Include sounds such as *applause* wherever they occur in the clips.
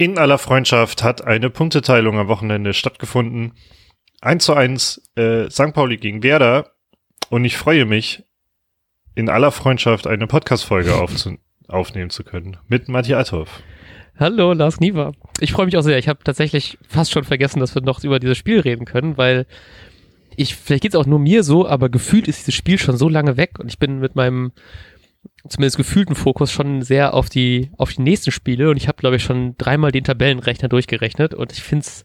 In aller Freundschaft hat eine Punkteteilung am Wochenende stattgefunden. 1 zu 1 äh, St. Pauli gegen Werder. Und ich freue mich, in aller Freundschaft eine Podcast-Folge *laughs* aufnehmen zu können mit Matthias Althoff. Hallo, Lars Niewer. Ich freue mich auch sehr. Ich habe tatsächlich fast schon vergessen, dass wir noch über dieses Spiel reden können, weil ich, vielleicht geht es auch nur mir so, aber gefühlt ist dieses Spiel schon so lange weg und ich bin mit meinem zumindest gefühlten Fokus schon sehr auf die, auf die nächsten Spiele und ich habe, glaube ich, schon dreimal den Tabellenrechner durchgerechnet und ich finde *laughs* es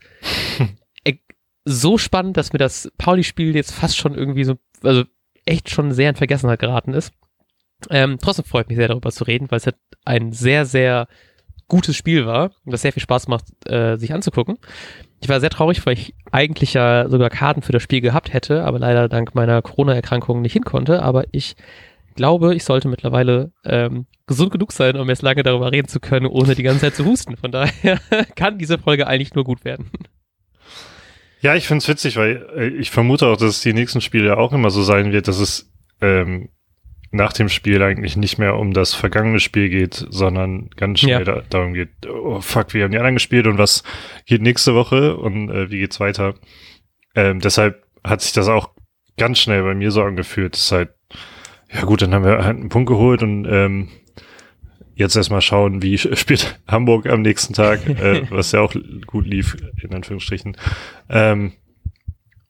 so spannend, dass mir das Pauli-Spiel jetzt fast schon irgendwie so, also echt schon sehr in Vergessenheit geraten ist. Ähm, trotzdem freut mich sehr darüber zu reden, weil es halt ein sehr, sehr gutes Spiel war und das sehr viel Spaß macht, äh, sich anzugucken. Ich war sehr traurig, weil ich eigentlich ja sogar Karten für das Spiel gehabt hätte, aber leider dank meiner Corona-Erkrankung nicht hin konnte. Aber ich glaube, ich sollte mittlerweile ähm, gesund genug sein, um jetzt lange darüber reden zu können, ohne die ganze Zeit zu husten. Von daher *laughs* kann diese Folge eigentlich nur gut werden. Ja, ich finde es witzig, weil äh, ich vermute auch, dass es die nächsten Spiele auch immer so sein wird, dass es ähm, nach dem Spiel eigentlich nicht mehr um das vergangene Spiel geht, sondern ganz schnell ja. da, darum geht, oh fuck, wir haben die anderen gespielt und was geht nächste Woche und äh, wie geht's weiter. Ähm, deshalb hat sich das auch ganz schnell bei mir so angefühlt. Das ist halt ja gut, dann haben wir halt einen Punkt geholt und ähm, jetzt erstmal schauen, wie *laughs* spielt Hamburg am nächsten Tag, *laughs* äh, was ja auch gut lief, in Anführungsstrichen. Ähm,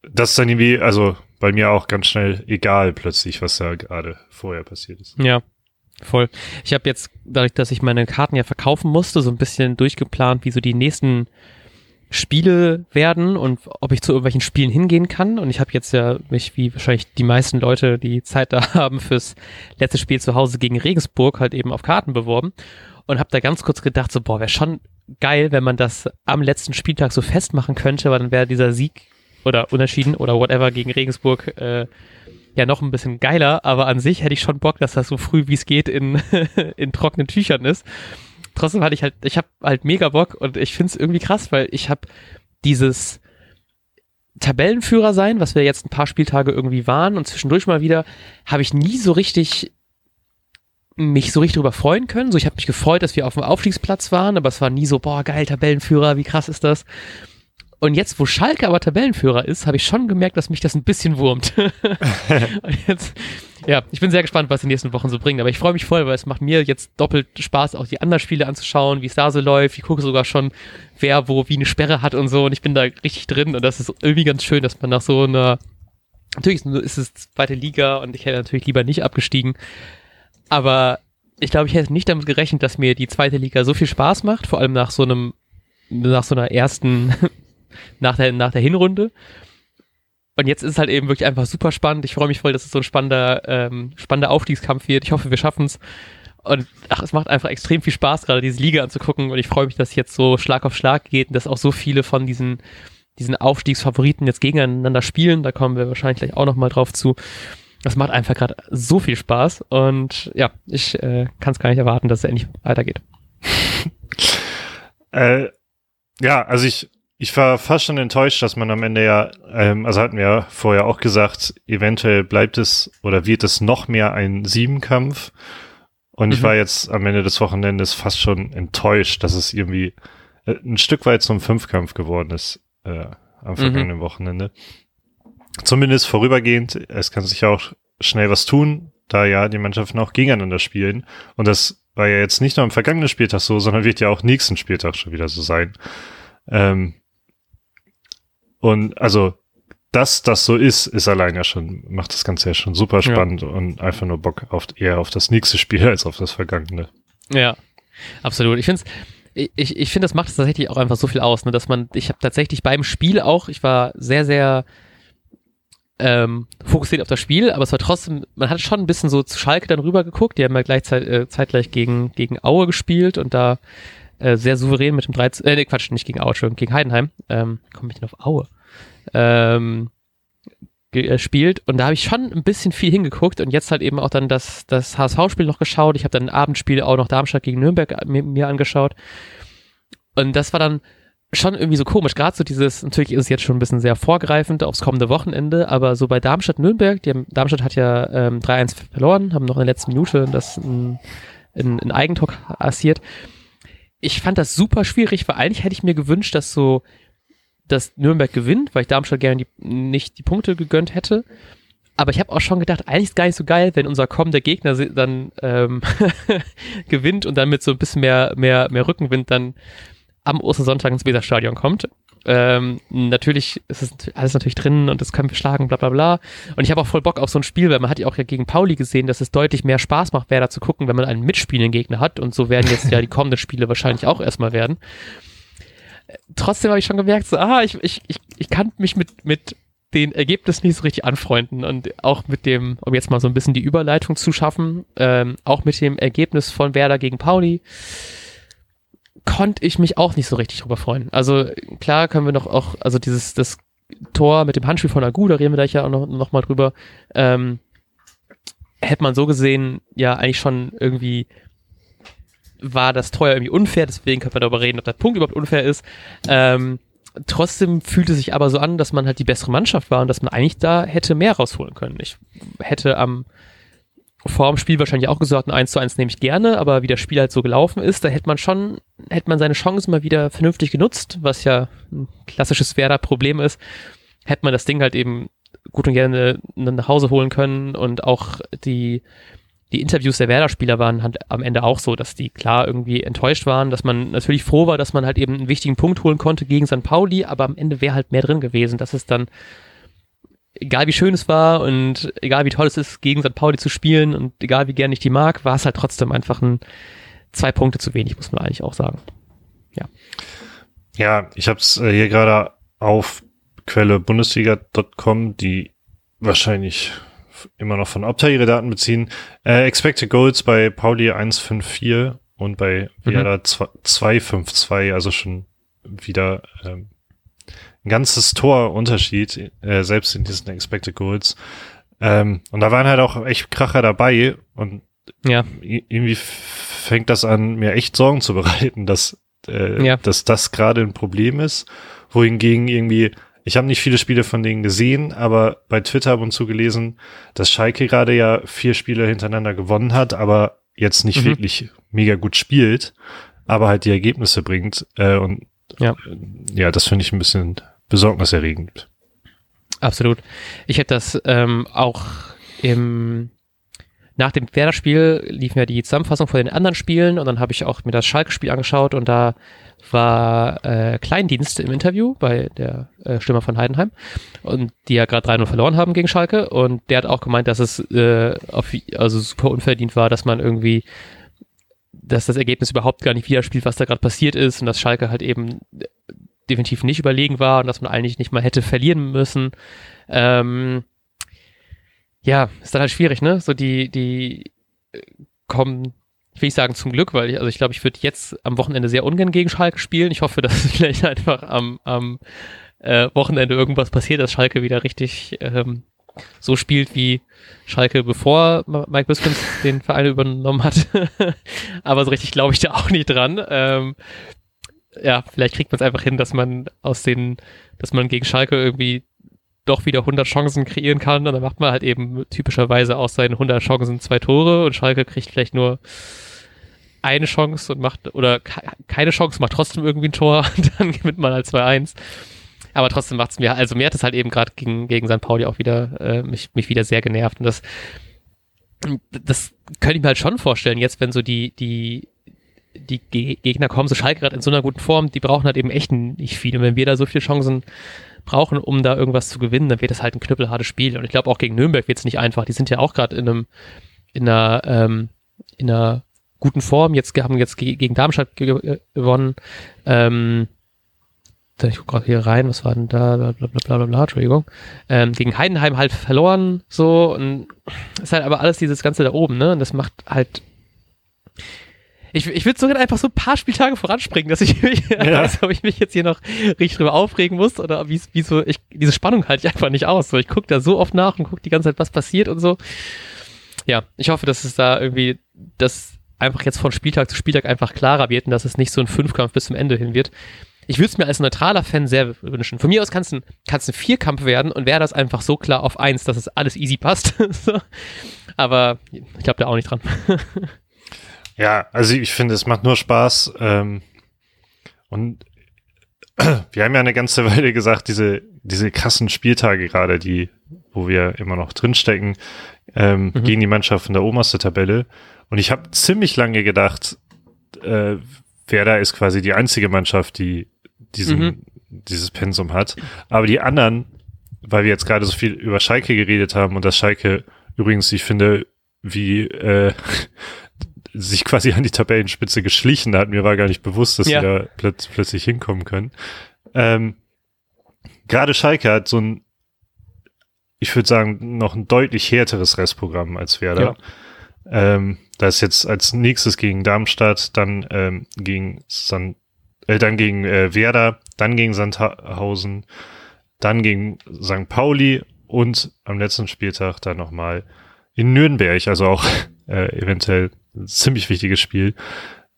das ist dann irgendwie, also bei mir auch ganz schnell egal plötzlich, was da gerade vorher passiert ist. Ja, voll. Ich habe jetzt, dadurch, dass ich meine Karten ja verkaufen musste, so ein bisschen durchgeplant, wie so die nächsten Spiele werden und ob ich zu irgendwelchen Spielen hingehen kann. Und ich habe jetzt ja mich, wie wahrscheinlich die meisten Leute, die Zeit da *laughs* haben, fürs letzte Spiel zu Hause gegen Regensburg halt eben auf Karten beworben. Und habe da ganz kurz gedacht, so, boah, wäre schon geil, wenn man das am letzten Spieltag so festmachen könnte, weil dann wäre dieser Sieg oder Unentschieden oder whatever gegen Regensburg äh, ja noch ein bisschen geiler. Aber an sich hätte ich schon Bock, dass das so früh wie es geht in, *laughs* in trockenen Tüchern ist trotzdem hatte ich halt, ich habe halt mega Bock und ich finde es irgendwie krass, weil ich habe dieses Tabellenführer sein, was wir jetzt ein paar Spieltage irgendwie waren und zwischendurch mal wieder, habe ich nie so richtig mich so richtig darüber freuen können. So, ich habe mich gefreut, dass wir auf dem Aufstiegsplatz waren, aber es war nie so, boah, geil, Tabellenführer, wie krass ist das? Und jetzt, wo Schalke aber Tabellenführer ist, habe ich schon gemerkt, dass mich das ein bisschen wurmt. *laughs* und jetzt, ja, ich bin sehr gespannt, was die nächsten Wochen so bringen. Aber ich freue mich voll, weil es macht mir jetzt doppelt Spaß, auch die anderen Spiele anzuschauen, wie es da so läuft. Ich gucke sogar schon, wer wo wie eine Sperre hat und so. Und ich bin da richtig drin. Und das ist irgendwie ganz schön, dass man nach so einer, natürlich ist es zweite Liga und ich hätte natürlich lieber nicht abgestiegen. Aber ich glaube, ich hätte nicht damit gerechnet, dass mir die zweite Liga so viel Spaß macht, vor allem nach so einem, nach so einer ersten nach der, nach der Hinrunde. Und jetzt ist es halt eben wirklich einfach super spannend. Ich freue mich voll, dass es so ein spannender, ähm, spannender Aufstiegskampf wird. Ich hoffe, wir schaffen es. Und ach, es macht einfach extrem viel Spaß, gerade diese Liga anzugucken. Und ich freue mich, dass es jetzt so Schlag auf Schlag geht und dass auch so viele von diesen, diesen Aufstiegsfavoriten jetzt gegeneinander spielen. Da kommen wir wahrscheinlich gleich auch nochmal drauf zu. Das macht einfach gerade so viel Spaß. Und ja, ich äh, kann es gar nicht erwarten, dass es endlich weitergeht. *laughs* äh, ja, also ich ich war fast schon enttäuscht, dass man am Ende ja, ähm, also hatten wir ja vorher auch gesagt, eventuell bleibt es oder wird es noch mehr ein Siebenkampf. Und mhm. ich war jetzt am Ende des Wochenendes fast schon enttäuscht, dass es irgendwie äh, ein Stück weit zum Fünfkampf geworden ist äh, am mhm. vergangenen mhm. Wochenende. Zumindest vorübergehend. Es kann sich auch schnell was tun, da ja die Mannschaften auch gegeneinander spielen. Und das war ja jetzt nicht nur am vergangenen Spieltag so, sondern wird ja auch nächsten Spieltag schon wieder so sein. Ähm, und also, dass das so ist, ist allein ja schon, macht das Ganze ja schon super spannend ja. und einfach nur Bock auf eher auf das nächste Spiel *laughs* als auf das vergangene. Ja, absolut. Ich finde ich, ich finde, das macht es tatsächlich auch einfach so viel aus, ne, dass man, ich habe tatsächlich beim Spiel auch, ich war sehr, sehr ähm, fokussiert auf das Spiel, aber es war trotzdem, man hat schon ein bisschen so zu Schalke dann rüber geguckt, die haben ja gleichzeitig äh, zeitgleich gegen, gegen Aue gespielt und da äh, sehr souverän mit dem 13, äh, nee, Quatsch, nicht gegen Aue, Entschuldigung, gegen Heidenheim, ähm, komme ich denn auf Aue? ähm, gespielt und da habe ich schon ein bisschen viel hingeguckt und jetzt halt eben auch dann das, das HSV-Spiel noch geschaut. Ich habe dann ein Abendspiel auch noch Darmstadt gegen Nürnberg mir, mir angeschaut und das war dann schon irgendwie so komisch. Gerade so dieses, natürlich ist es jetzt schon ein bisschen sehr vorgreifend aufs kommende Wochenende, aber so bei Darmstadt-Nürnberg, Darmstadt hat ja ähm, 3-1 verloren, haben noch in der letzten Minute das ein, ein, ein Eigentor assiert ich fand das super schwierig, weil eigentlich hätte ich mir gewünscht, dass so, dass Nürnberg gewinnt, weil ich Darmstadt gerne die, nicht die Punkte gegönnt hätte. Aber ich habe auch schon gedacht, eigentlich ist gar nicht so geil, wenn unser kommender Gegner dann ähm, *laughs* gewinnt und dann mit so ein bisschen mehr, mehr, mehr Rückenwind dann am Ostersonntag ins Weserstadion kommt. Ähm, natürlich ist es alles natürlich drin und das können wir schlagen, bla bla bla. Und ich habe auch voll Bock auf so ein Spiel, weil man hat ja auch ja gegen Pauli gesehen, dass es deutlich mehr Spaß macht, wer da zu gucken, wenn man einen mitspielenden Gegner hat. Und so werden jetzt ja die kommenden Spiele wahrscheinlich auch erstmal werden. Trotzdem habe ich schon gemerkt, so, ah, ich, ich, ich, ich kann mich mit, mit den Ergebnissen nicht so richtig anfreunden und auch mit dem, um jetzt mal so ein bisschen die Überleitung zu schaffen, ähm, auch mit dem Ergebnis von Werder gegen Pauli konnte ich mich auch nicht so richtig drüber freuen. Also klar können wir noch auch, also dieses das Tor mit dem Handspiel von Agu, da reden wir gleich ja auch noch, noch mal drüber, ähm, hätte man so gesehen ja eigentlich schon irgendwie war das Tor ja irgendwie unfair, deswegen können wir darüber reden, ob der Punkt überhaupt unfair ist. Ähm, trotzdem fühlte sich aber so an, dass man halt die bessere Mannschaft war und dass man eigentlich da hätte mehr rausholen können. Ich hätte am vor dem Spiel wahrscheinlich auch gesagt, ein 1 zu 1 nehme ich gerne, aber wie das Spiel halt so gelaufen ist, da hätte man schon, hätte man seine Chancen mal wieder vernünftig genutzt, was ja ein klassisches Werder-Problem ist, hätte man das Ding halt eben gut und gerne nach Hause holen können und auch die, die Interviews der Werder-Spieler waren halt am Ende auch so, dass die klar irgendwie enttäuscht waren, dass man natürlich froh war, dass man halt eben einen wichtigen Punkt holen konnte gegen St. Pauli, aber am Ende wäre halt mehr drin gewesen, dass es dann egal wie schön es war und egal wie toll es ist, gegen St. Pauli zu spielen und egal wie gern ich die mag, war es halt trotzdem einfach ein zwei Punkte zu wenig, muss man eigentlich auch sagen. Ja. Ja, ich habe es äh, hier gerade auf Quelle Bundesliga.com, die wahrscheinlich immer noch von Opta ihre Daten beziehen. Äh, expected Goals bei Pauli 154 und bei Viada mhm. 252, also schon wieder ähm, ein ganzes Torunterschied, äh, selbst in diesen Expected Goals. Ähm, und da waren halt auch echt Kracher dabei und ja. irgendwie fängt das an, mir echt Sorgen zu bereiten, dass, äh, ja. dass das gerade ein Problem ist. Wohingegen irgendwie, ich habe nicht viele Spiele von denen gesehen, aber bei Twitter ab und zu gelesen, dass Schalke gerade ja vier Spiele hintereinander gewonnen hat, aber jetzt nicht mhm. wirklich mega gut spielt, aber halt die Ergebnisse bringt. Äh, und ja, ja das finde ich ein bisschen besorgniserregend. Absolut. Ich hätte das ähm, auch im nach dem Werder-Spiel lief mir die Zusammenfassung von den anderen Spielen und dann habe ich auch mir das Schalke-Spiel angeschaut und da war äh, Kleindienst im Interview bei der äh, Stimme von Heidenheim und die ja gerade 3-0 verloren haben gegen Schalke und der hat auch gemeint, dass es äh, auf, also super unverdient war, dass man irgendwie dass das Ergebnis überhaupt gar nicht widerspielt, was da gerade passiert ist und dass Schalke halt eben definitiv nicht überlegen war und dass man eigentlich nicht mal hätte verlieren müssen. Ähm, ja, ist dann halt schwierig, ne? So die, die äh, kommen, ich will nicht sagen zum Glück, weil ich, also ich glaube, ich würde jetzt am Wochenende sehr ungern gegen Schalke spielen. Ich hoffe, *laughs* dass vielleicht einfach am, am äh, Wochenende irgendwas passiert, dass Schalke wieder richtig ähm, so spielt wie Schalke, bevor Mike Biskins *laughs* den Verein übernommen hat. *laughs* Aber so richtig glaube ich da auch nicht dran. Ähm, ja, vielleicht kriegt man es einfach hin, dass man aus den, dass man gegen Schalke irgendwie doch wieder 100 Chancen kreieren kann und dann macht man halt eben typischerweise aus seinen 100 Chancen zwei Tore und Schalke kriegt vielleicht nur eine Chance und macht, oder keine Chance, macht trotzdem irgendwie ein Tor *laughs* und dann gewinnt man halt 2-1. Aber trotzdem macht es mir, also mir hat es halt eben gerade gegen, gegen St. Pauli auch wieder, äh, mich, mich wieder sehr genervt und das, das könnte ich mir halt schon vorstellen, jetzt wenn so die, die die Gegner kommen, so Schalke gerade in so einer guten Form, die brauchen halt eben echt nicht viel. Und wenn wir da so viele Chancen brauchen, um da irgendwas zu gewinnen, dann wird das halt ein knüppelhartes Spiel. Und ich glaube auch gegen Nürnberg wird es nicht einfach. Die sind ja auch gerade in einem, in einer, ähm, in einer guten Form. Jetzt haben jetzt gegen Darmstadt ge gewonnen. Ähm, ich gucke gerade hier rein, was war denn da, bla bla bla bla, bla Entschuldigung. Ähm, gegen Heidenheim halt verloren, so, und ist halt aber alles dieses Ganze da oben, ne? Und das macht halt ich, ich würde sogar einfach so ein paar Spieltage voranspringen, dass ich *laughs* mich, ja. weiß, *laughs* ob ich mich jetzt hier noch richtig drüber aufregen muss oder wie, wie so, ich, diese Spannung halte ich einfach nicht aus. So, ich gucke da so oft nach und gucke die ganze Zeit, was passiert und so. Ja, ich hoffe, dass es da irgendwie, dass einfach jetzt von Spieltag zu Spieltag einfach klarer wird und dass es nicht so ein Fünfkampf bis zum Ende hin wird. Ich würde es mir als neutraler Fan sehr wünschen. Von mir aus kann es ein, kann's ein Vierkampf werden und wäre das einfach so klar auf eins, dass es alles easy passt. *laughs* so. Aber ich glaube da auch nicht dran. *laughs* Ja, also ich finde, es macht nur Spaß, ähm, und *clears throat* wir haben ja eine ganze *laughs* Weile gesagt, diese, diese krassen Spieltage gerade, die, wo wir immer noch drinstecken, ähm, mhm. gegen die Mannschaft in der obersten Tabelle. Und ich habe ziemlich lange gedacht, äh, Werder ist quasi die einzige Mannschaft, die diesen, mhm. dieses Pensum hat. Aber die anderen, weil wir jetzt gerade so viel über Schalke geredet haben und das Schalke übrigens, ich finde, wie äh, *laughs* sich quasi an die Tabellenspitze geschlichen hat. Mir war gar nicht bewusst, dass ja. sie da plöt plötzlich hinkommen können. Ähm, Gerade Schalke hat so ein, ich würde sagen, noch ein deutlich härteres Restprogramm als Werder. Ja. Ähm, da ist jetzt als nächstes gegen Darmstadt, dann ähm, gegen San, äh, dann gegen äh, Werder, dann gegen Sandhausen, dann gegen St. Pauli und am letzten Spieltag dann nochmal in Nürnberg, also auch *laughs* äh, eventuell ein ziemlich wichtiges Spiel.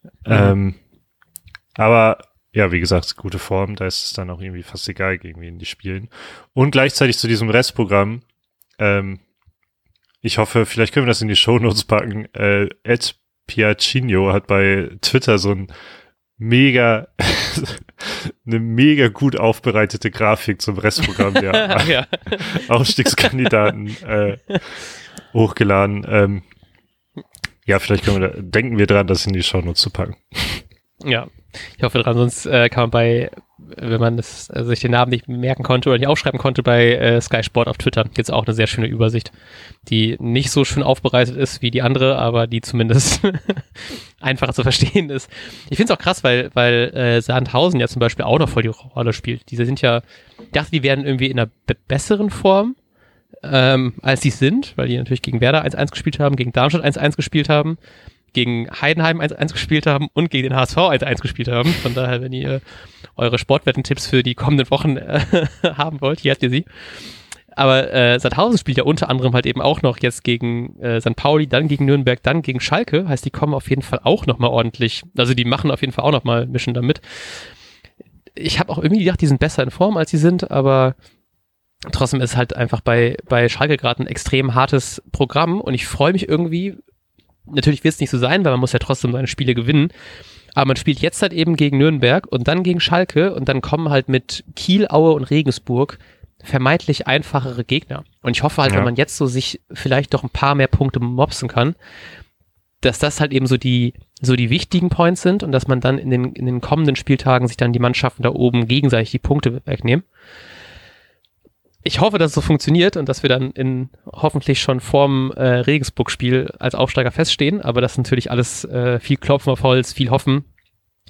Mhm. Ähm, aber ja, wie gesagt, gute Form, da ist es dann auch irgendwie fast egal, gegen wen die spielen. Und gleichzeitig zu diesem Restprogramm, ähm, ich hoffe, vielleicht können wir das in die Shownotes packen. Äh, Ed Piacino hat bei Twitter so ein mega, *laughs* eine mega gut aufbereitete Grafik zum Restprogramm der *laughs* *laughs* ja. Aufstiegskandidaten äh, hochgeladen. Ähm, ja, vielleicht können wir da, denken wir dran, das in die Shownotes zu packen. Ja, ich hoffe dran, sonst äh, kann man bei, wenn man das, also sich den Namen nicht merken konnte oder nicht aufschreiben konnte, bei äh, Sky Sport auf Twitter gibt es auch eine sehr schöne Übersicht, die nicht so schön aufbereitet ist wie die andere, aber die zumindest *laughs* einfacher zu verstehen ist. Ich finde es auch krass, weil, weil äh, Sandhausen ja zum Beispiel auch noch voll die Rolle spielt. Diese sind ja, ich dachte, die werden irgendwie in einer besseren Form ähm, als sie sind, weil die natürlich gegen Werder 1-1 gespielt haben, gegen Darmstadt 1-1 gespielt haben, gegen Heidenheim 1-1 gespielt haben und gegen den HSV 1-1 gespielt haben. Von daher, wenn ihr eure Sportwetten-Tipps für die kommenden Wochen äh, *laughs* haben wollt, hier habt ihr sie. Aber äh, Sandhausen spielt ja unter anderem halt eben auch noch jetzt gegen äh, St. Pauli, dann gegen Nürnberg, dann gegen Schalke. Heißt, die kommen auf jeden Fall auch nochmal ordentlich. Also die machen auf jeden Fall auch nochmal Mischen damit. Ich habe auch irgendwie gedacht, die sind besser in Form, als sie sind, aber trotzdem ist halt einfach bei, bei Schalke gerade ein extrem hartes Programm und ich freue mich irgendwie, natürlich wird es nicht so sein, weil man muss ja trotzdem seine Spiele gewinnen, aber man spielt jetzt halt eben gegen Nürnberg und dann gegen Schalke und dann kommen halt mit Kiel, Aue und Regensburg vermeintlich einfachere Gegner. Und ich hoffe halt, ja. wenn man jetzt so sich vielleicht doch ein paar mehr Punkte mopsen kann, dass das halt eben so die, so die wichtigen Points sind und dass man dann in den, in den kommenden Spieltagen sich dann die Mannschaften da oben gegenseitig die Punkte wegnehmen ich hoffe, dass es so funktioniert und dass wir dann in hoffentlich schon vorm äh, Regensburg-Spiel als Aufsteiger feststehen. Aber das ist natürlich alles äh, viel Klopfen auf Holz, viel Hoffen,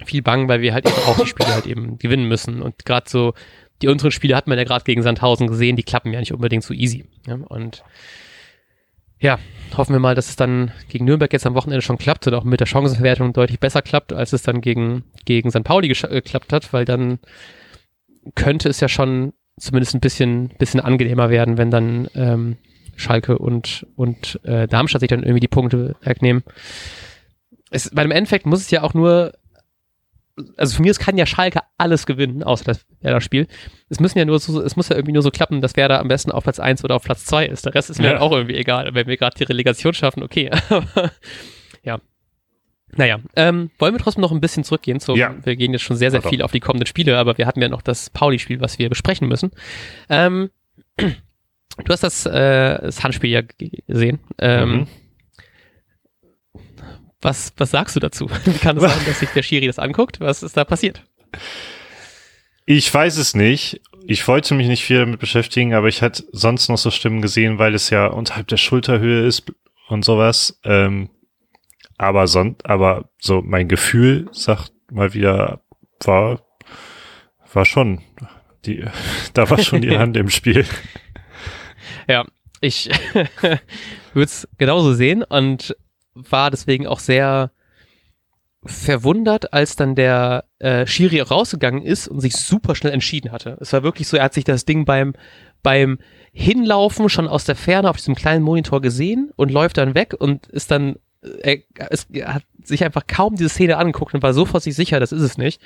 viel Bangen, weil wir halt eben auch die Spiele halt eben gewinnen müssen. Und gerade so die unteren Spiele hat man ja gerade gegen Sandhausen gesehen, die klappen ja nicht unbedingt so easy. Ja? Und ja, hoffen wir mal, dass es dann gegen Nürnberg jetzt am Wochenende schon klappt und auch mit der Chancenverwertung deutlich besser klappt, als es dann gegen, gegen St. Pauli äh, geklappt hat, weil dann könnte es ja schon zumindest ein bisschen, bisschen angenehmer werden, wenn dann ähm, Schalke und, und äh, Darmstadt sich dann irgendwie die Punkte wegnehmen. Es, bei dem Endeffekt muss es ja auch nur, also für mich kann ja Schalke alles gewinnen, außer das Werder-Spiel. Es müssen ja nur so, es muss ja irgendwie nur so klappen, dass Werder am besten auf Platz 1 oder auf Platz 2 ist. Der Rest ist mir ja. halt auch irgendwie egal. Wenn wir gerade die Relegation schaffen, okay. *laughs* ja, naja, ähm, wollen wir trotzdem noch ein bisschen zurückgehen zum, ja. wir gehen jetzt schon sehr, sehr viel auf die kommenden Spiele, aber wir hatten ja noch das Pauli-Spiel, was wir besprechen müssen. Ähm, *clears throat* du hast das, äh, das Handspiel ja gesehen. Ähm, mhm. was, was sagst du dazu? *laughs* Wie kann es sein, dass sich der Schiri das anguckt? Was ist da passiert? Ich weiß es nicht. Ich wollte mich nicht viel damit beschäftigen, aber ich hatte sonst noch so Stimmen gesehen, weil es ja unterhalb der Schulterhöhe ist und sowas. Ähm, aber sonst, aber so mein Gefühl sagt mal wieder, war, war schon, die, *laughs* da war schon die Hand im Spiel. *laughs* Ja, ich *laughs* würde es genauso sehen und war deswegen auch sehr verwundert, als dann der äh, Schiri rausgegangen ist und sich super schnell entschieden hatte. Es war wirklich so, er hat sich das Ding beim, beim Hinlaufen schon aus der Ferne auf diesem kleinen Monitor gesehen und läuft dann weg und ist dann er, es, er hat sich einfach kaum diese Szene angeguckt und war sofort sich sicher, das ist es nicht.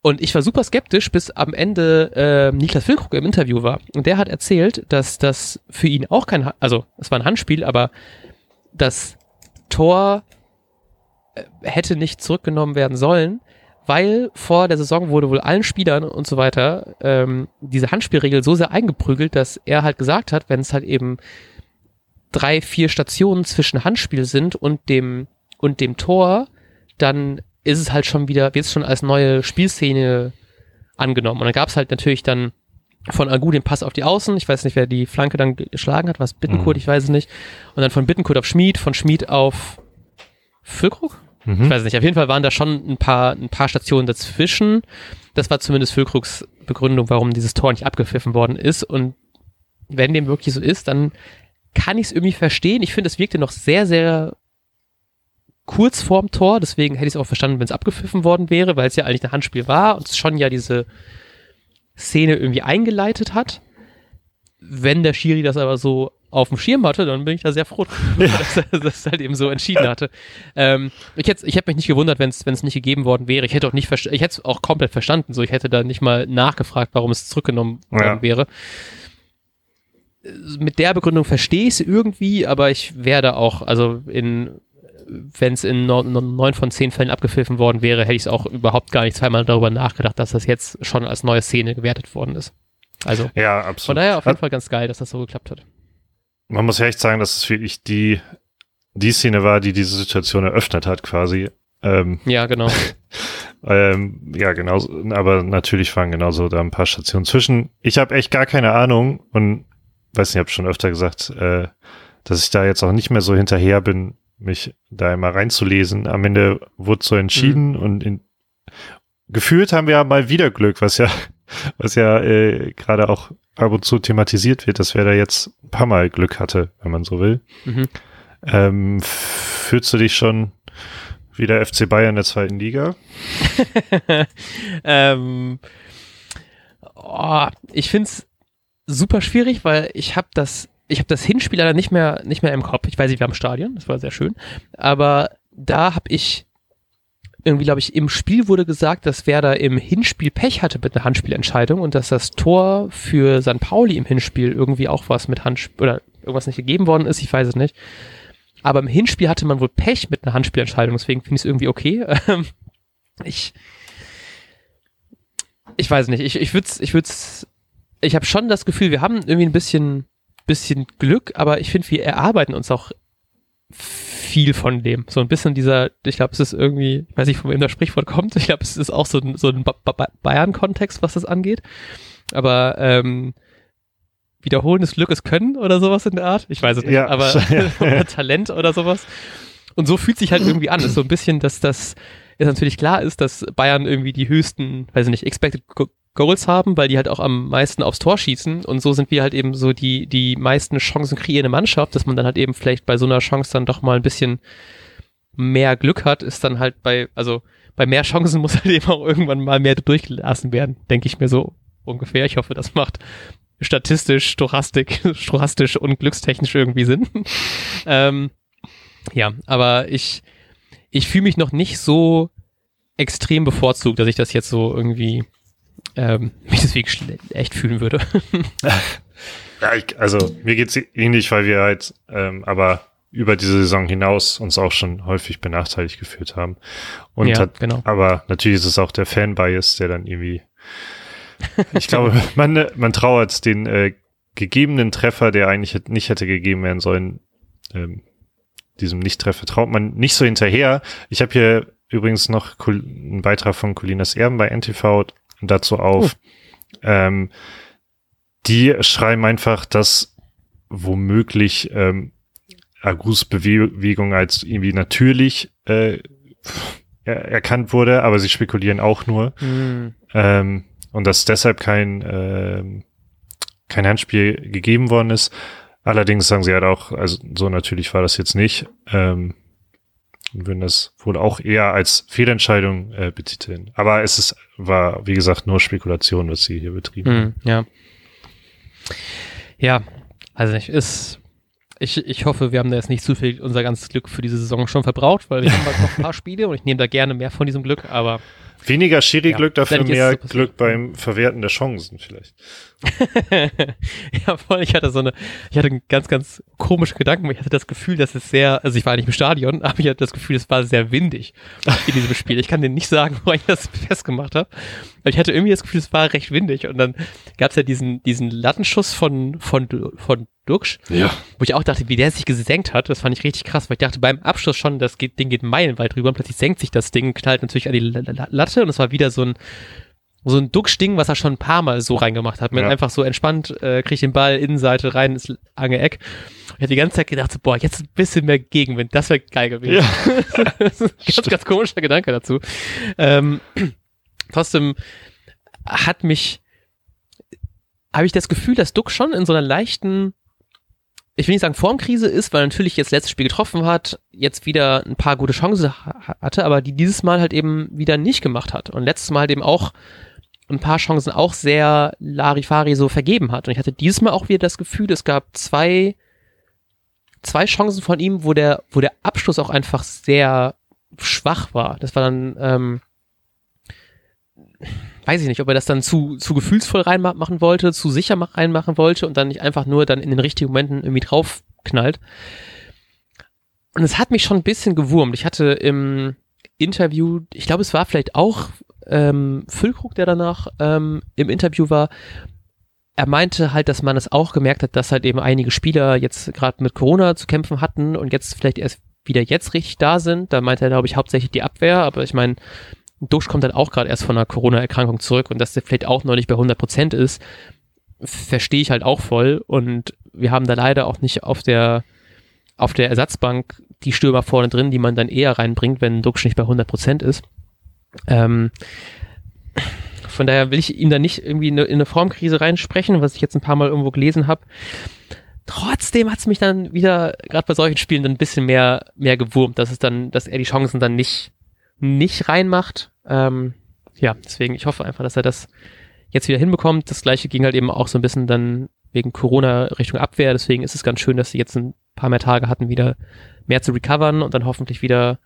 Und ich war super skeptisch, bis am Ende äh, Niklas Füllkrug im Interview war. Und der hat erzählt, dass das für ihn auch kein, also es war ein Handspiel, aber das Tor äh, hätte nicht zurückgenommen werden sollen, weil vor der Saison wurde wohl allen Spielern und so weiter ähm, diese Handspielregel so sehr eingeprügelt, dass er halt gesagt hat, wenn es halt eben drei, vier Stationen zwischen Handspiel sind und dem und dem Tor, dann ist es halt schon wieder, wird es schon als neue Spielszene angenommen. Und dann gab es halt natürlich dann von Agu den Pass auf die Außen. Ich weiß nicht, wer die Flanke dann geschlagen hat, was Bittenkurt, mhm. ich weiß es nicht. Und dann von Bittenkurt auf Schmied, von Schmied auf Füllkrug? Mhm. Ich weiß nicht. Auf jeden Fall waren da schon ein paar, ein paar Stationen dazwischen. Das war zumindest Füllkrugs Begründung, warum dieses Tor nicht abgepfiffen worden ist. Und wenn dem wirklich so ist, dann kann ich es irgendwie verstehen. Ich finde, es wirkte noch sehr, sehr kurz vorm Tor, deswegen hätte ich es auch verstanden, wenn es abgepfiffen worden wäre, weil es ja eigentlich ein Handspiel war und es schon ja diese Szene irgendwie eingeleitet hat. Wenn der Schiri das aber so auf dem Schirm hatte, dann bin ich da sehr froh, ja. *laughs* dass er das halt eben so entschieden hatte. Ähm, ich hätte, ich hätte mich nicht gewundert, wenn es nicht gegeben worden wäre. Ich hätte auch nicht, ich hätte es auch komplett verstanden. So, ich hätte da nicht mal nachgefragt, warum es zurückgenommen worden ja. wäre. Mit der Begründung verstehe ich es irgendwie, aber ich werde auch, also in wenn es in neun von zehn Fällen abgepfiffen worden wäre, hätte ich es auch überhaupt gar nicht zweimal darüber nachgedacht, dass das jetzt schon als neue Szene gewertet worden ist. Also ja, absolut. von daher auf jeden Fall ganz geil, dass das so geklappt hat. Man muss ja echt sagen, dass es wirklich die, die Szene war, die diese Situation eröffnet hat, quasi. Ähm, ja, genau. *laughs* ähm, ja, genau. Aber natürlich waren genauso da ein paar Stationen zwischen. Ich habe echt gar keine Ahnung und weiß nicht, ich habe schon öfter gesagt, äh, dass ich da jetzt auch nicht mehr so hinterher bin, mich da immer reinzulesen. Am Ende wurde so entschieden mhm. und in, gefühlt haben wir ja mal wieder Glück, was ja, *laughs* was ja äh, gerade auch ab und zu thematisiert wird, dass wer da jetzt ein paar Mal Glück hatte, wenn man so will. Mhm. Ähm, fühlst du dich schon wie der FC Bayern der zweiten Liga? *laughs* ähm, oh, ich finde es super schwierig, weil ich habe das ich habe das Hinspiel leider nicht mehr, nicht mehr im Kopf. Ich weiß nicht, wir haben Stadion, das war sehr schön. Aber da habe ich irgendwie, glaube ich, im Spiel wurde gesagt, dass Werder im Hinspiel Pech hatte mit einer Handspielentscheidung und dass das Tor für San Pauli im Hinspiel irgendwie auch was mit Handspiel oder irgendwas nicht gegeben worden ist, ich weiß es nicht. Aber im Hinspiel hatte man wohl Pech mit einer Handspielentscheidung, deswegen finde ich es irgendwie okay. ich, ich weiß nicht, ich, ich würde ich würde ich habe schon das Gefühl, wir haben irgendwie ein bisschen bisschen Glück, aber ich finde, wir erarbeiten uns auch viel von dem. So ein bisschen dieser, ich glaube, es ist irgendwie, ich weiß nicht, von wem das Sprichwort kommt, ich glaube, es ist auch so, so ein ba ba Bayern-Kontext, was das angeht. Aber ähm, wiederholendes Glück ist Können oder sowas in der Art. Ich weiß es nicht, ja, aber. *laughs* *laughs* Talent oder sowas. Und so fühlt sich halt irgendwie an. Es ist so ein bisschen, dass das jetzt natürlich klar ist, dass Bayern irgendwie die höchsten, weiß ich nicht, Expected Goals haben, weil die halt auch am meisten aufs Tor schießen und so sind wir halt eben so die, die meisten Chancen kreierende Mannschaft, dass man dann halt eben vielleicht bei so einer Chance dann doch mal ein bisschen mehr Glück hat, ist dann halt bei, also bei mehr Chancen *laughs* muss halt eben auch irgendwann mal mehr durchgelassen werden, denke ich mir so ungefähr. Ich hoffe, das macht statistisch, stochastik, *laughs* stochastisch und glückstechnisch irgendwie Sinn. *laughs* ähm, ja, aber ich, ich fühle mich noch nicht so extrem bevorzugt, dass ich das jetzt so irgendwie ähm, *laughs* mich deswegen echt fühlen würde. *laughs* ja, ich, also mir geht's ähnlich, weil wir halt, ähm, aber über diese Saison hinaus uns auch schon häufig benachteiligt gefühlt haben. Und ja, hat, genau. aber natürlich ist es auch der Fan-Bias, der dann irgendwie, ich glaube, *laughs* man, man trauert den äh, gegebenen Treffer, der eigentlich nicht hätte gegeben werden sollen, ähm, diesem Nicht-Treffer traut man nicht so hinterher. Ich habe hier übrigens noch einen Beitrag von Colinas Erben bei NTV dazu auf. Oh. Ähm, die schreiben einfach, dass womöglich ähm, Agus Bewegung als irgendwie natürlich äh, erkannt wurde, aber sie spekulieren auch nur. Mm. Ähm, und dass deshalb kein, äh, kein Handspiel gegeben worden ist. Allerdings sagen sie halt auch, also so natürlich war das jetzt nicht. Ähm, und würden das wohl auch eher als Fehlentscheidung äh, betiteln. Aber es ist, war, wie gesagt, nur Spekulation, was sie hier betrieben mm, Ja. Ja, also nicht, ist, Ich, ich hoffe, wir haben da jetzt nicht zu viel unser ganzes Glück für diese Saison schon verbraucht, weil wir haben halt noch ein paar *laughs* Spiele und ich nehme da gerne mehr von diesem Glück, aber Weniger Schiri-Glück, Ja, dafür mehr so. Glück beim Verwerten der Chancen vielleicht. *laughs* ja, voll, ich hatte so eine, ich hatte einen ganz, ganz komischen Gedanken, ich hatte das Gefühl, dass es sehr, also ich war nicht im Stadion, *laughs* aber ich hatte das Gefühl, es war sehr windig in diesem Spiel. Ich kann dir nicht sagen, *laughs* wo ich das festgemacht habe, weil ich hatte irgendwie das Gefühl, es war recht windig und dann gab es ja diesen, diesen Lattenschuss von, von, von Duxch, Ja. wo ich auch dachte, wie der sich gesenkt hat, das fand ich richtig krass, weil ich dachte beim Abschluss schon, das geht, Ding geht meilenweit rüber und plötzlich senkt sich das Ding, knallt natürlich an die La- La- Latte und es war wieder so ein, so ein Duckschding, was er schon ein paar Mal so reingemacht hat. Mit Ja. einfach so entspannt, äh, kriegt den Ball, Innenseite rein, ins lange Eck. Ich hatte die ganze Zeit gedacht, so, boah, jetzt ein bisschen mehr Gegenwind, das wäre geil gewesen. Ja. das ist ein ganz, ganz komischer Gedanke dazu. Ähm, *clears throat* trotzdem hat mich, habe ich das Gefühl, dass Duck schon in so einer leichten, ich will nicht sagen Formkrise ist, weil natürlich jetzt letztes Spiel getroffen hat, jetzt wieder ein paar gute Chancen ha- hatte, aber die dieses Mal halt eben wieder nicht gemacht hat. Und letztes Mal halt eben auch ein paar Chancen auch sehr Larifari so vergeben hat. Und ich hatte dieses Mal auch wieder das Gefühl, es gab zwei, zwei Chancen von ihm, wo der, wo der Abschluss auch einfach sehr schwach war. Das war dann, ähm, weiß ich nicht, ob er das dann zu, zu gefühlsvoll reinmachen wollte, zu sicher mach- reinmachen wollte und dann nicht einfach nur dann in den richtigen Momenten irgendwie draufknallt. Und es hat mich schon ein bisschen gewurmt. Ich hatte im Interview, ich glaube, es war vielleicht auch ähm, Füllkrug, der danach ähm, im Interview war. Er meinte halt, dass man es auch gemerkt hat, dass halt eben einige Spieler jetzt gerade mit Corona zu kämpfen hatten und jetzt vielleicht erst wieder jetzt richtig da sind. Da meinte er, glaube ich, hauptsächlich die Abwehr, aber ich meine, Dusch kommt halt auch gerade erst von einer Corona-Erkrankung zurück und dass der vielleicht auch noch nicht bei 100 Prozent ist, verstehe ich halt auch voll und wir haben da leider auch nicht auf der auf der Ersatzbank die Stürmer vorne drin, die man dann eher reinbringt, wenn Duxch nicht bei 100 Prozent ist. Ähm, von daher will ich ihm da nicht irgendwie in eine, in eine Formkrise reinsprechen, was ich jetzt ein paar Mal irgendwo gelesen habe. Trotzdem hat es mich dann wieder, gerade bei solchen Spielen, dann ein bisschen mehr, mehr gewurmt, dass es dann, dass er die Chancen dann nicht, nicht reinmacht. Ähm, ja, deswegen, ich hoffe einfach, dass er das jetzt wieder hinbekommt. Das gleiche ging halt eben auch so ein bisschen dann wegen Corona Richtung Abwehr. Deswegen ist es ganz schön, dass sie jetzt ein paar mehr Tage hatten, wieder mehr zu recovern und dann hoffentlich wieder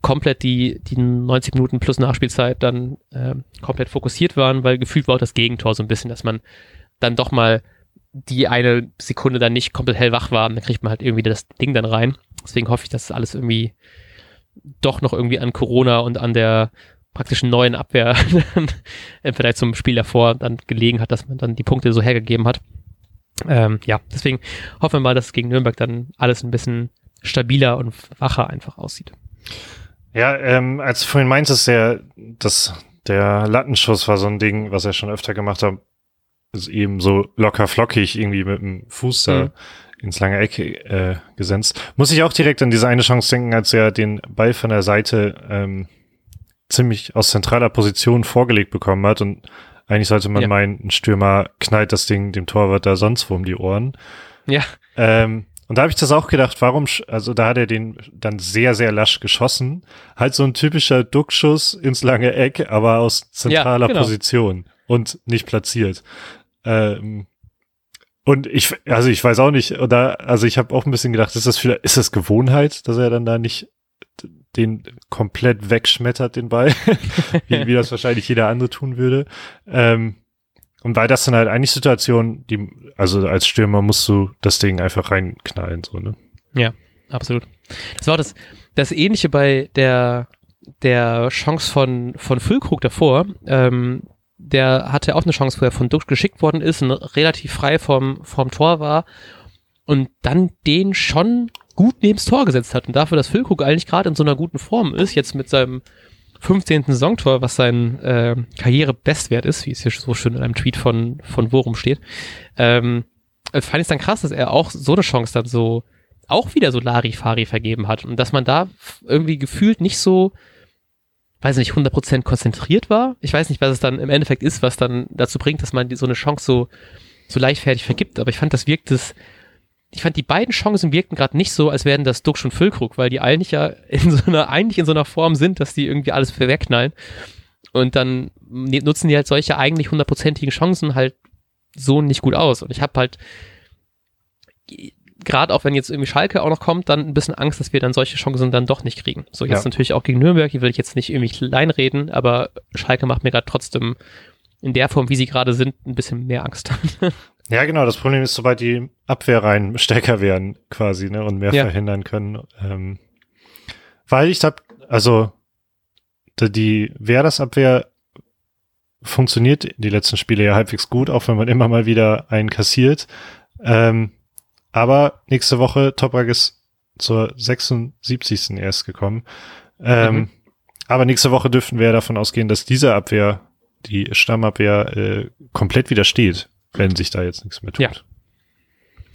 komplett die, die 90 Minuten plus Nachspielzeit dann äh, komplett fokussiert waren, weil gefühlt war auch das Gegentor so ein bisschen, dass man dann doch mal die eine Sekunde dann nicht komplett hellwach war und dann kriegt man halt irgendwie das Ding dann rein. Deswegen hoffe ich, dass das alles irgendwie doch noch irgendwie an Corona und an der praktischen neuen Abwehr *laughs* im Vergleich zum Spiel davor dann gelegen hat, dass man dann die Punkte so hergegeben hat. Ähm, ja, deswegen hoffen wir mal, dass gegen Nürnberg dann alles ein bisschen stabiler und wacher einfach aussieht. Ja, ähm, als du vorhin meintest, der, das, der Lattenschuss war so ein Ding, was er schon öfter gemacht hat, ist eben so locker flockig irgendwie mit dem Fuß da Mhm. Ins lange Eck äh, gesenzt. Muss ich auch direkt an diese eine Chance denken, als er den Ball von der Seite ähm, ziemlich aus zentraler Position vorgelegt bekommen hat und eigentlich sollte man Ja. meinen, ein Stürmer knallt das Ding dem Torwart da sonst wo um die Ohren. Ja, Ähm, und da habe ich das auch gedacht, warum, also da hat er den dann sehr, sehr lasch geschossen. Halt so ein typischer Duckschuss ins lange Eck, aber aus zentraler genau. Position und nicht platziert. Ähm, und ich, also ich weiß auch nicht, oder, also ich habe auch ein bisschen gedacht, ist das vielleicht, ist das Gewohnheit, dass er dann da nicht den komplett wegschmettert, den Ball, *laughs* wie, wie das wahrscheinlich jeder andere tun würde. Ähm, und weil das dann halt eigentlich Situationen, die, also als Stürmer musst du das Ding einfach reinknallen, so, ne? absolut. Das war das, das Ähnliche bei der, der Chance von, von Füllkrug davor. Ähm, der hatte auch eine Chance, wo er von Duxch geschickt worden ist und relativ frei vom, vom Tor war und dann den schon gut neben's Tor gesetzt hat. Und dafür, dass Füllkrug eigentlich gerade in so einer guten Form ist, jetzt mit seinem 15. Saisontor, was sein äh, Karrierebestwert ist, wie es hier so schön in einem Tweet von, von Worum steht, ähm, fand ich es dann krass, dass er auch so eine Chance dann so auch wieder so Larifari vergeben hat und dass man da irgendwie gefühlt nicht so, weiß nicht, 100% konzentriert war. Ich weiß nicht, was es dann im Endeffekt ist, was dann dazu bringt, dass man so eine Chance so, so leichtfertig vergibt, aber ich fand, das wirkt es, ich fand, die beiden Chancen wirkten gerade nicht so, als wären das Duxch und Füllkrug, weil die eigentlich ja in so einer, eigentlich in so einer Form sind, dass die irgendwie alles wegknallen. Und dann nutzen die halt solche eigentlich hundertprozentigen Chancen halt so nicht gut aus. Und ich habe halt gerade auch wenn jetzt irgendwie Schalke auch noch kommt, dann ein bisschen Angst, dass wir dann solche Chancen dann doch nicht kriegen. So jetzt Ja. natürlich auch gegen Nürnberg, die will ich jetzt nicht irgendwie klein reden, aber Schalke macht mir gerade trotzdem in der Form, wie sie gerade sind, ein bisschen mehr Angst. *laughs* Ja, genau. Das Problem ist, sobald die Abwehrreihen stärker werden, quasi, ne, und mehr Ja. verhindern können. Ähm, weil ich hab, also, die, die Werders-Abwehr funktioniert die letzten Spiele ja halbwegs gut, auch wenn man immer mal wieder einen kassiert. Ähm, aber nächste Woche, Toprak ist zur 76. erst gekommen. Ähm, Mhm. Aber nächste Woche dürfen wir davon ausgehen, dass diese Abwehr, die Stammabwehr, äh, komplett widersteht, wenn sich da jetzt nichts mehr tut. Ja.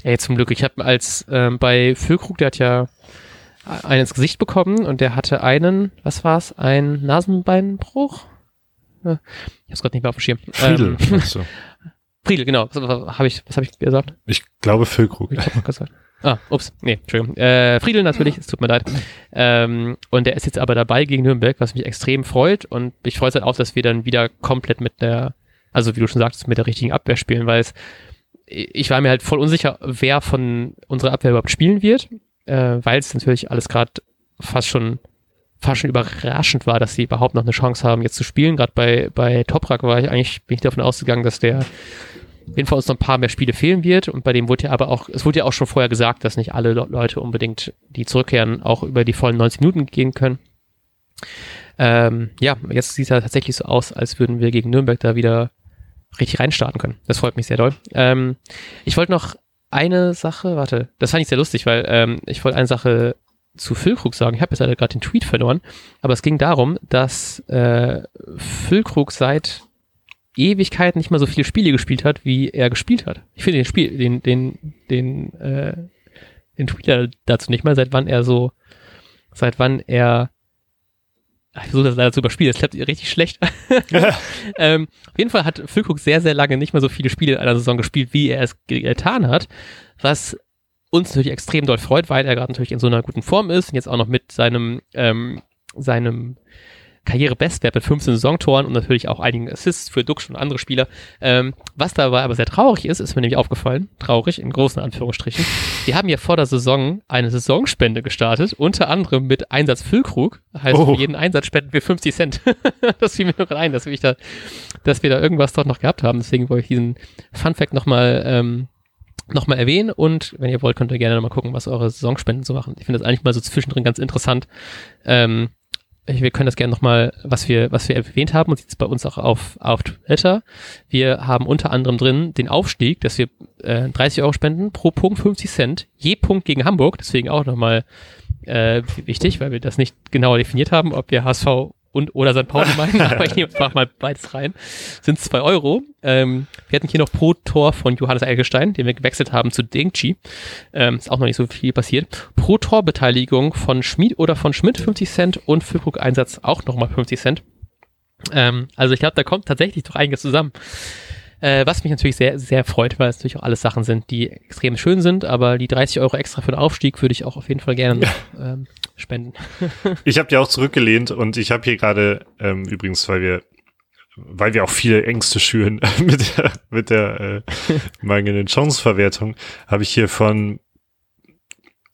Ey, zum Glück. Ich habe als ähm, bei Füllkrug, der hat ja einen ins Gesicht bekommen und der hatte einen, was war's, ein Nasenbeinbruch? Ja, Ich hab's gerade nicht mehr auf dem Schirm. Friedel, Ähm, *laughs* Friedel, genau. Was habe ich, was hab ich gesagt? Ich glaube Füllkrug. Ich hab gesagt. Ah, ups, nee, Entschuldigung. Äh, Friedel natürlich, es tut mir leid. Ähm, und der ist jetzt aber dabei gegen Nürnberg, was mich extrem freut. Und mich freut es halt auch, dass wir dann wieder komplett mit der, also wie du schon sagtest, mit der richtigen Abwehr spielen, weil es, ich war mir halt voll unsicher, wer von unserer Abwehr überhaupt spielen wird, äh, weil es natürlich alles gerade fast schon fast schon überraschend war, dass sie überhaupt noch eine Chance haben, jetzt zu spielen. Gerade bei, bei Toprak war ich eigentlich, bin ich davon ausgegangen, dass der jeden Fall uns noch ein paar mehr Spiele fehlen wird. Und bei dem wurde ja aber auch, es wurde ja auch schon vorher gesagt, dass nicht alle Le- Leute unbedingt, die zurückkehren, auch über die vollen 90 Minuten gehen können. Ähm, ja, jetzt sieht es ja tatsächlich so aus, als würden wir gegen Nürnberg da wieder richtig reinstarten können. Das freut mich sehr doll. Ähm, ich wollte noch eine Sache, warte, das fand ich sehr lustig, weil ähm, ich wollte eine Sache zu Füllkrug sagen. Ich habe jetzt leider gerade den Tweet verloren, aber es ging darum, dass äh, Füllkrug seit Ewigkeiten nicht mal so viele Spiele gespielt hat, wie er gespielt hat. Ich finde den Spiel, den, den, den, äh, den Tweet dazu nicht mal, seit wann er so, seit wann er ich versuche das leider zu überspielen, das klappt richtig schlecht. *laughs* *laughs* ähm, auf jeden Fall hat Füllkrug sehr, sehr lange nicht mehr so viele Spiele in einer Saison gespielt, wie er es getan hat, was uns natürlich extrem doll freut, weil er gerade natürlich in so einer guten Form ist und jetzt auch noch mit seinem, ähm, seinem Karrierebestwert mit 15 Saisontoren und natürlich auch einigen Assists für Duxch und andere Spieler. Ähm, was dabei aber sehr traurig ist, ist mir nämlich aufgefallen, traurig in großen Anführungsstrichen. Die haben ja vor der Saison eine Saisonspende gestartet, unter anderem mit Einsatz Füllkrug. Heißt, Oh. für jeden Einsatz spenden wir 50 Cent. *laughs* das fiel mir gerade ein, dass wir, da, dass wir da irgendwas dort noch gehabt haben. Deswegen wollte ich diesen Funfact nochmal ähm, nochmal erwähnen und wenn ihr wollt, könnt ihr gerne nochmal gucken, was eure Saisonspenden so machen. Ich finde das eigentlich mal so zwischendrin ganz interessant. Ähm, wir können das gerne nochmal, was wir, was wir erwähnt haben, und sieht es bei uns auch auf, auf Twitter. Wir haben unter anderem drin den Aufstieg, dass wir äh, 30 Euro spenden, pro Punkt 50 Cent, je Punkt gegen Hamburg, deswegen auch nochmal äh, wichtig, weil wir das nicht genauer definiert haben, ob wir HSV und oder St. Pauli meinen, *laughs* aber ich einfach mal beides rein, sind zwei Euro. Ähm, wir hatten hier noch pro Tor von Johannes Eilgestein, den wir gewechselt haben zu Dingchi. Ähm, ist auch noch nicht so viel passiert. Pro Torbeteiligung von Schmid oder von Schmidt 50 Cent und Füllkrug Einsatz auch nochmal 50 Cent. Ähm, also ich glaube, da kommt tatsächlich doch einiges zusammen. Äh, was mich natürlich sehr, sehr freut, weil es natürlich auch alles Sachen sind, die extrem schön sind, aber die 30 Euro extra für den Aufstieg würde ich auch auf jeden Fall gerne noch, ähm, spenden. *laughs* Ich habe dir auch zurückgelehnt und ich habe hier gerade ähm, übrigens, weil wir weil wir auch viele Ängste schüren *laughs* mit der, mit der äh, mangelnden Chancenverwertung, habe ich hier von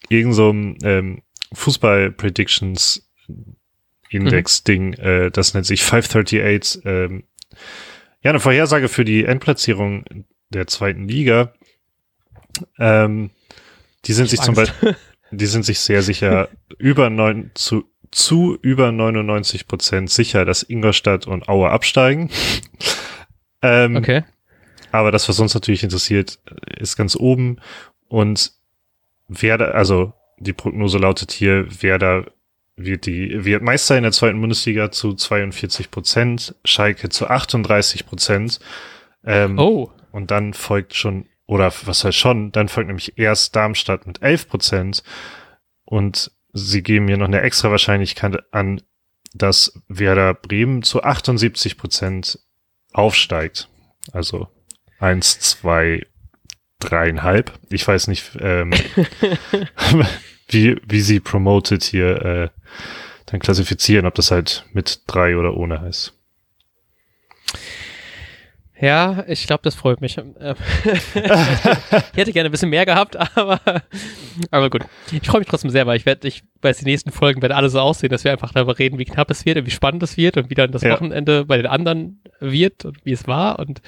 irgend so einem ähm, Fußball-Predictions Index-Ding, äh, das nennt sich 538, ähm, ja, eine Vorhersage für die Endplatzierung der zweiten Liga. Ähm, die sind Ich sich zum. Beispiel, die sind sich sehr sicher *laughs* über neun, zu, zu über 99 Prozent sicher, dass Ingolstadt und Aue absteigen. *laughs* ähm, Okay. aber das, was uns natürlich interessiert, ist ganz oben. Und Werder, also die Prognose lautet hier, Werder wird die, wird Meister in der zweiten Bundesliga zu 42 Prozent, Schalke zu 38 Prozent. Ähm, Oh, und dann folgt schon, oder was heißt schon, dann folgt nämlich erst Darmstadt mit 11 Prozent. Und sie geben mir noch eine extra Wahrscheinlichkeit an, dass Werder Bremen zu 78 Prozent aufsteigt. Also eins, zwei, dreieinhalb. Ich weiß nicht, ähm, *laughs* wie, wie sie promoted hier äh, dann klassifizieren, ob das halt mit drei oder ohne heißt. Ja, ich glaube, das freut mich. Ähm, *laughs* ich hätte gerne ein bisschen mehr gehabt, *laughs* aber, aber gut. Ich freue mich trotzdem sehr, weil ich werde, ich weiß, die nächsten Folgen werden alle so aussehen, dass wir einfach darüber reden, wie knapp es wird und wie spannend es wird und wie dann das ja. Wochenende bei den anderen wird und wie es war. Und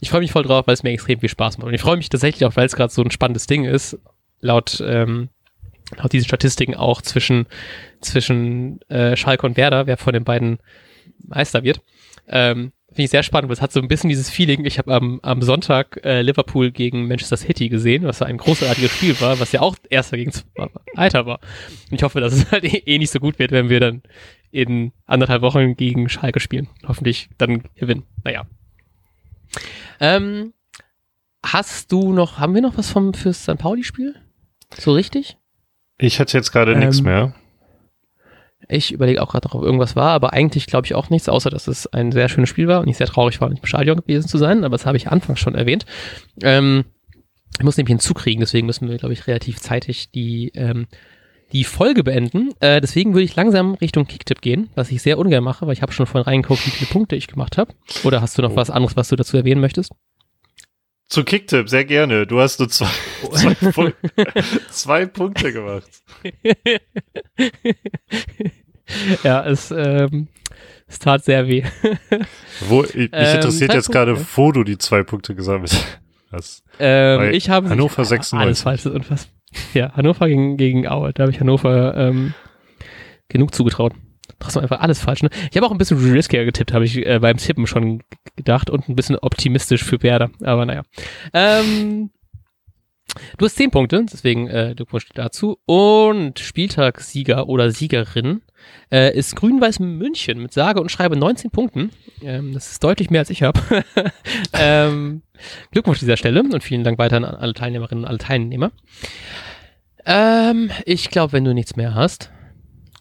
ich freue mich voll drauf, weil es mir extrem viel Spaß macht. Und ich freue mich tatsächlich auch, weil es gerade so ein spannendes Ding ist, laut, ähm, laut diesen Statistiken auch zwischen, zwischen äh, Schalke und Werder, wer von den beiden Meister wird. Ähm, Finde ich sehr spannend, weil es hat so ein bisschen dieses Feeling. Ich habe am, am Sonntag äh, Liverpool gegen Manchester City gesehen, was ein großartiges Spiel war, was ja auch erster gegen Alter war. Und ich hoffe, dass es *laughs* halt eh, eh nicht so gut wird, wenn wir dann in anderthalb Wochen gegen Schalke spielen. Hoffentlich dann gewinnen. Naja. Ähm, hast du noch, haben wir noch was vom fürs St. Pauli-Spiel? So richtig? Ich hätte jetzt gerade ähm, nichts mehr. Ich überlege auch gerade noch, ob irgendwas war, aber eigentlich glaube ich auch nichts, außer dass es ein sehr schönes Spiel war und ich sehr traurig war, nicht im Stadion gewesen zu sein, aber das habe ich anfangs schon erwähnt. Ähm, ich muss nämlich einen Zug kriegen, deswegen müssen wir, glaube ich, relativ zeitig die, ähm, die Folge beenden. Äh, deswegen würde ich langsam Richtung Kicktipp gehen, was ich sehr ungern mache, weil ich habe schon vorhin reingeguckt, wie viele Punkte ich gemacht habe. Oder hast du noch oh. was anderes, was du dazu erwähnen möchtest? Zu Kicktipp, sehr gerne. Du hast nur zwei, *laughs* zwei, Punk *laughs* zwei Punkte gemacht. *laughs* ja, es, ähm, es tat sehr weh. wo, mich ähm, interessiert jetzt gerade, wo du die zwei Punkte gesammelt hast. Ähm, ich habe Hannover 96. Alles falsch was. Ja, Hannover gegen, gegen Aue. Da habe ich Hannover ähm, genug zugetraut. Trotzdem einfach alles falsch. Ne? Ich habe auch ein bisschen riskier getippt, habe ich äh, beim Tippen schon gedacht und ein bisschen optimistisch für Werder. Aber naja. Ähm, du hast zehn Punkte, deswegen äh, Glückwunsch dazu. Und Spieltagssieger oder Siegerin äh, ist Grün-Weiß München mit sage und schreibe 19 Punkten. Ähm, das ist deutlich mehr als ich habe. *laughs* ähm, Glückwunsch dieser Stelle und vielen Dank weiter an alle Teilnehmerinnen und alle Teilnehmer. Ähm, ich glaube, wenn du nichts mehr hast.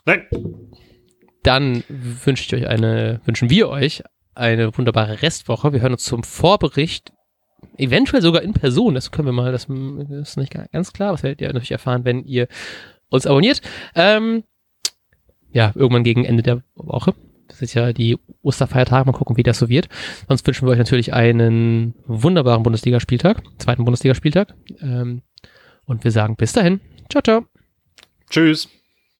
Nein dann wünsche ich euch eine, wünschen wir euch eine wunderbare Restwoche. Wir hören uns zum Vorbericht, eventuell sogar in Person. Das können wir mal, das, ist nicht ganz klar. Das werdet ihr natürlich erfahren, wenn ihr uns abonniert. Ähm, ja, irgendwann gegen Ende der Woche. Das ist ja die Osterfeiertage. Mal gucken, wie das so wird. Sonst wünschen wir euch natürlich einen wunderbaren Bundesligaspieltag, zweiten Bundesligaspieltag. Ähm, und wir sagen bis dahin. Ciao, ciao. Tschüss.